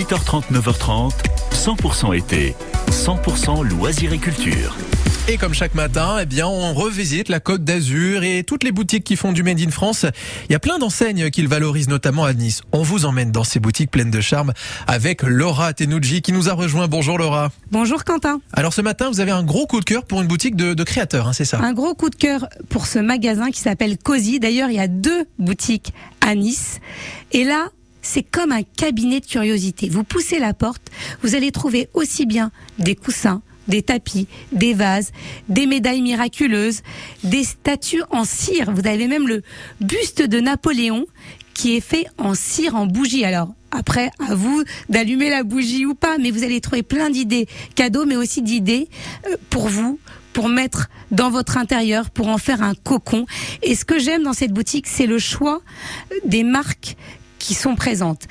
8h30, 9h30, 100% été, 100% loisirs et culture. Et comme chaque matin, eh bien, on revisite la Côte d'Azur et toutes les boutiques qui font du Made in France. Il y a plein d'enseignes qu'ils valorisent, notamment à Nice. On vous emmène dans ces boutiques pleines de charme avec Laura Tenuji qui nous a rejoint. Bonjour Laura. Bonjour Quentin. Alors ce matin, vous avez un gros coup de cœur pour une boutique de, de créateurs, hein, c'est ça? Un gros coup de cœur pour ce magasin qui s'appelle Cozy. D'ailleurs, il y a deux boutiques à Nice. Et là, c'est comme un cabinet de curiosité. Vous poussez la porte, vous allez trouver aussi bien des coussins, des tapis, des vases, des médailles miraculeuses, des statues en cire. Vous avez même le buste de Napoléon qui est fait en cire, en bougie. Alors, après, à vous d'allumer la bougie ou pas, mais vous allez trouver plein d'idées cadeaux, mais aussi d'idées euh, pour vous, pour mettre dans votre intérieur, pour en faire un cocon. Et ce que j'aime dans cette boutique, c'est le choix des marques qui sont présentes.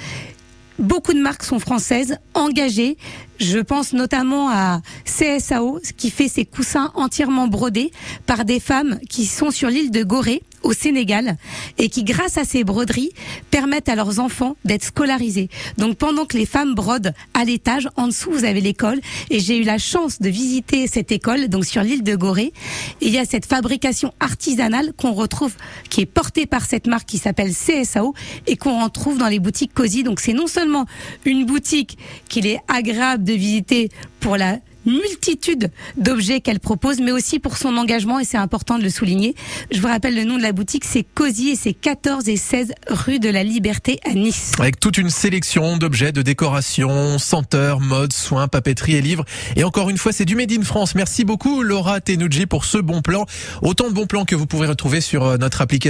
Beaucoup de marques sont françaises, engagées. Je pense notamment à CSAO, qui fait ses coussins entièrement brodés par des femmes qui sont sur l'île de Gorée, au Sénégal, et qui, grâce à ces broderies, permettent à leurs enfants d'être scolarisés. Donc pendant que les femmes brodent à l'étage, en dessous, vous avez l'école. Et j'ai eu la chance de visiter cette école, donc sur l'île de Gorée. Il y a cette fabrication artisanale qu'on retrouve, qui est portée par cette marque qui s'appelle CSAO, et qu'on retrouve dans les boutiques Cozy. Donc c'est non seulement une boutique qu'il est agréable de visiter pour la multitude d'objets qu'elle propose, mais aussi pour son engagement, et c'est important de le souligner. Je vous rappelle le nom de la boutique, c'est Cozy, et c'est 14 et 16 rue de la Liberté à Nice. Avec toute une sélection d'objets de décoration, senteurs, mode, soins, papeterie et livres. Et encore une fois, c'est du Made in France. Merci beaucoup Laura Tenuji pour ce bon plan. Autant de bons plans que vous pouvez retrouver sur euh, notre application.